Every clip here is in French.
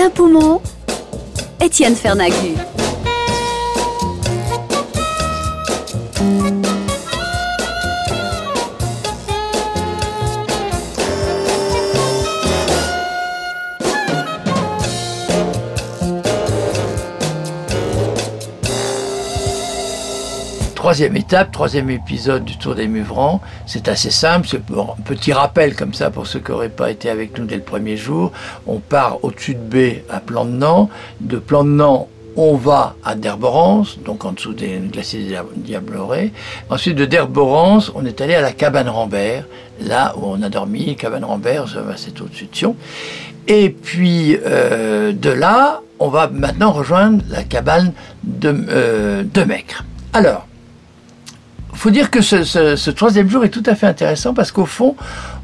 Alain Poumon, Étienne Fernagu. Troisième étape, troisième épisode du Tour des Muvrans. C'est assez simple, c'est un petit rappel comme ça pour ceux qui n'auraient pas été avec nous dès le premier jour. On part au-dessus de B à Plan-de-Nant. De Plan-de-Nant, on va à Derborance, donc en dessous des glaciers Diablerets. Ensuite, de Derborance, on est allé à la cabane Rambert, là où on a dormi, cabane Rambert, c'est au-dessus de Sion. Et puis, euh, de là, on va maintenant rejoindre la cabane de, euh, de. Alors, faut dire que ce, troisième jour est tout à fait intéressant parce qu'au fond,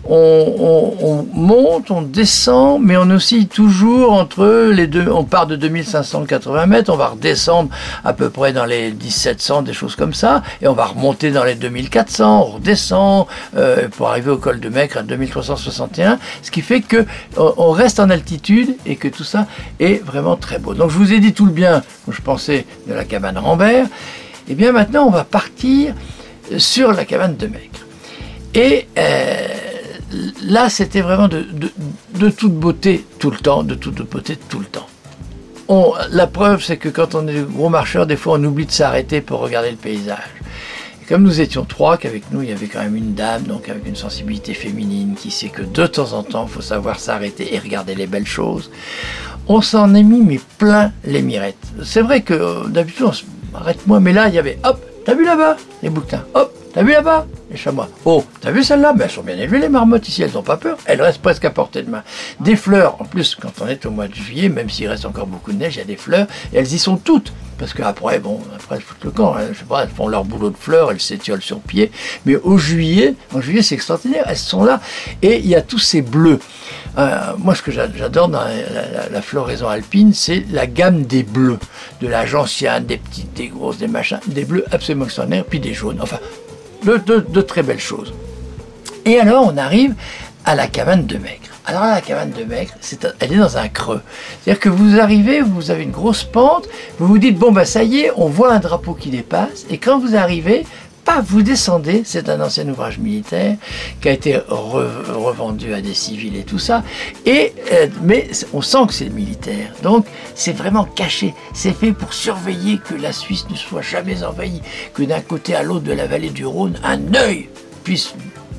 on, monte, on descend, mais on oscille toujours entre les deux. On part de 2580 mètres, on va redescendre à peu près dans les 1700, des choses comme ça, et on va remonter dans les 2400, on redescend euh, pour arriver au col de Mecre à 2361, ce qui fait que on reste en altitude et que tout ça est vraiment très beau. Donc je vous ai dit tout le bien que je pensais de la cabane Rambert. Et eh bien maintenant, on va partir sur la cabane de Maigre. Et euh, là, c'était vraiment de, toute beauté tout le temps, de toute beauté tout le temps. On, la preuve, c'est que quand on est gros marcheur, des fois, on oublie de s'arrêter pour regarder le paysage. Et comme nous étions trois, qu'avec nous, il y avait quand même une dame, donc avec une sensibilité féminine, qui sait que de temps en temps, il faut savoir s'arrêter et regarder les belles choses, on s'en est mis, mais plein les mirettes. C'est vrai que euh, d'habitude, on se arrête moi, mais là, il y avait, hop, T'as vu là-bas Les bouquetins. Hop, t'as vu là-bas Les chamois. Oh, t'as vu celle-là ben, Elles sont bien élevées, les marmottes ici, elles n'ont pas peur. Elles restent presque à portée de main. Des fleurs, en plus, quand on est au mois de juillet, même s'il reste encore beaucoup de neige, il y a des fleurs, et elles y sont toutes. Parce qu'après, bon, après elles le camp, hein. je sais pas, elles font leur boulot de fleurs, elles s'étiolent sur pied. Mais au juillet, en juillet, c'est extraordinaire, elles sont là. Et il y a tous ces bleus. Euh, moi, ce que j'adore dans la, floraison alpine, c'est la gamme des bleus. De la gentiane, des petites, des grosses, des machins, des bleus absolument extraordinaires, puis des jaunes. Enfin, de, très belles choses. Et alors, on arrive à la cabane de Maigre. Alors la cabane de Maigre, elle est dans un creux. C'est-à-dire que vous arrivez, vous avez une grosse pente, vous vous dites, bon bah ça y est, on voit un drapeau qui dépasse, et quand vous arrivez, pas vous descendez, c'est un ancien ouvrage militaire qui a été revendu à des civils et tout ça, et, euh, mais on sent que c'est militaire, donc c'est vraiment caché, c'est fait pour surveiller que la Suisse ne soit jamais envahie, que d'un côté à l'autre de la vallée du Rhône, un œil puisse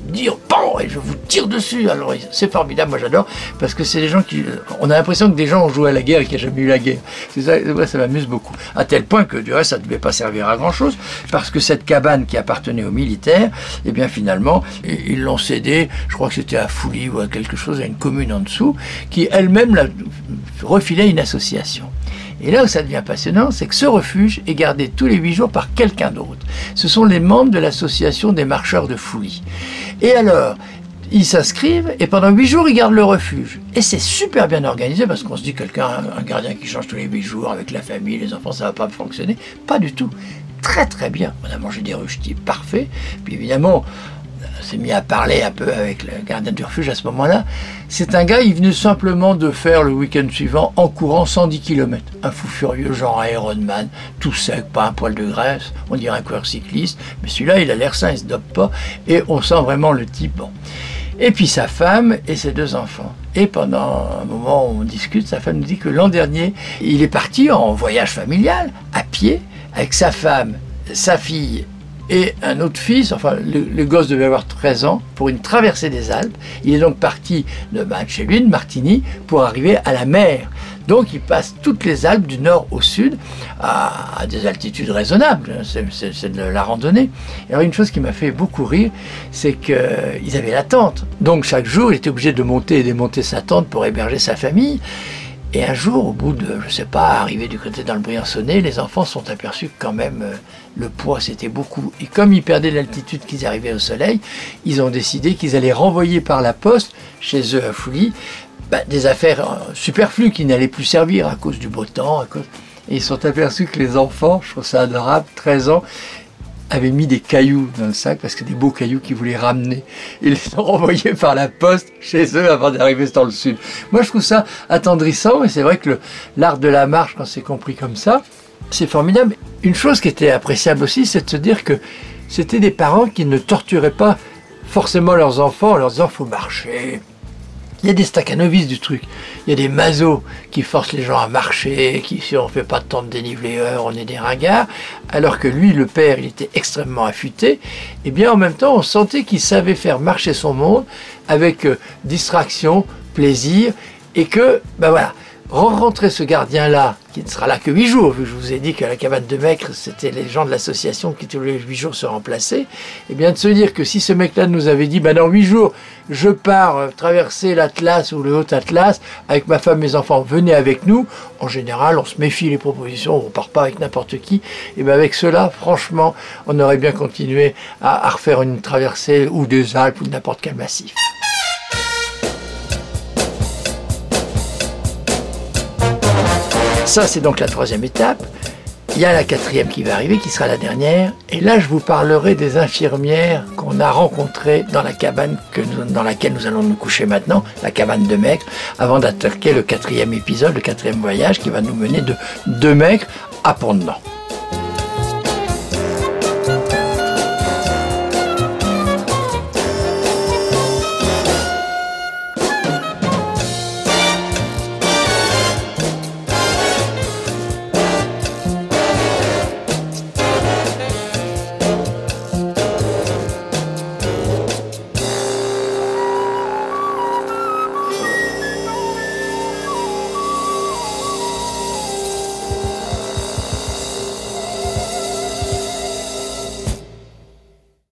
dire bon et je vous tire dessus. Alors c'est formidable, moi j'adore parce que c'est des gens qui, on a l'impression que des gens ont joué à la guerre et qu'il n'y a jamais eu la guerre. C'est ça, ça m'amuse beaucoup. À tel point que du reste ça ne devait pas servir à grand chose parce que cette cabane qui appartenait aux militaires, et eh bien finalement ils l'ont cédé. Je crois que c'était à Fouly ou à quelque chose, à une commune en dessous qui elle-même refilait une association. Et là où ça devient passionnant, c'est que ce refuge est gardé tous les huit jours par quelqu'un d'autre. Ce sont les membres de l'association des marcheurs de Fouilly. Et alors, ils s'inscrivent et pendant huit jours, ils gardent le refuge. Et c'est super bien organisé parce qu'on se dit quelqu'un, un gardien qui change tous les huit jours avec la famille, les enfants, ça va pas fonctionner. Pas du tout. Très très bien. On a mangé des ruchetis parfaits. Puis évidemment, s'est mis à parler un peu avec le gardien du refuge à ce moment-là. C'est un gars, il venait simplement de faire le week-end suivant en courant 110 km. Un fou furieux, genre Ironman, tout sec, pas un poil de graisse, on dirait un coureur cycliste. Mais celui-là, il a l'air sain, il se dope pas, et on sent vraiment le type. Bon. Et puis sa femme et ses deux enfants. Et pendant un moment où on discute, sa femme nous dit que l'an dernier, il est parti en voyage familial, à pied, avec sa femme, sa fille et un autre fils, enfin le, gosse devait avoir 13 ans, pour une traversée des Alpes. Il est donc parti de, bah, chez lui, de Martigny, pour arriver à la mer. Donc il passe toutes les Alpes du nord au sud à, des altitudes raisonnables. C'est de la randonnée. Et alors une chose qui m'a fait beaucoup rire, c'est qu'ils avaient la tente. Donc chaque jour, il était obligé de monter et démonter sa tente pour héberger sa famille. Et un jour, au bout de, je sais pas, arrivé du côté dans le Briançonnet, les enfants sont aperçus que quand même euh, le poids c'était beaucoup. Et comme ils perdaient l'altitude qu'ils arrivaient au soleil, ils ont décidé qu'ils allaient renvoyer par la poste chez eux à Fouilly bah, des affaires euh, superflues qui n'allaient plus servir à cause du beau temps. Et ils sont aperçus que les enfants, je trouve ça adorable, 13 ans, avaient mis des cailloux dans le sac parce que des beaux cailloux qu'ils voulaient ramener. Ils les ont renvoyés par la poste chez eux avant d'arriver dans le sud. Moi, je trouve ça attendrissant et c'est vrai que l'art de la marche, quand c'est compris comme ça, c'est formidable. Une chose qui était appréciable aussi, c'est de se dire que c'était des parents qui ne torturaient pas forcément leurs enfants en leur disant faut marcher, il y a des staccanovis du truc. Il y a des mazos qui forcent les gens à marcher, qui si on fait pas de temps de dénivelé on est des ringards. Alors que lui, le père, il était extrêmement affûté. Et eh bien en même temps, on sentait qu'il savait faire marcher son monde avec euh, distraction, plaisir, et que, ben voilà, rencontrer ce gardien-là, qui ne sera là que huit jours, vu que je vous ai dit que la cabane de Mecre, c'était les gens de l'association qui tous les huit jours se remplaçaient, et eh bien de se dire que si ce mec-là nous avait dit, ben dans huit jours, je pars euh, traverser l'Atlas ou le Haut-Atlas avec ma femme, mes enfants, venez avec nous, en général, on se méfie les propositions, on part pas avec n'importe qui, et bien avec cela, franchement, on aurait bien continué à, refaire une traversée ou des Alpes ou n'importe quel massif. Ça, c'est donc la troisième étape. Il y a la quatrième qui va arriver, qui sera la dernière. Et là, je vous parlerai des infirmières qu'on a rencontrées dans la cabane que dans laquelle nous allons nous coucher maintenant, la cabane de Maigre, avant d'attaquer le quatrième épisode, le quatrième voyage qui va nous mener de, de Maigre à Pont-de-Nant.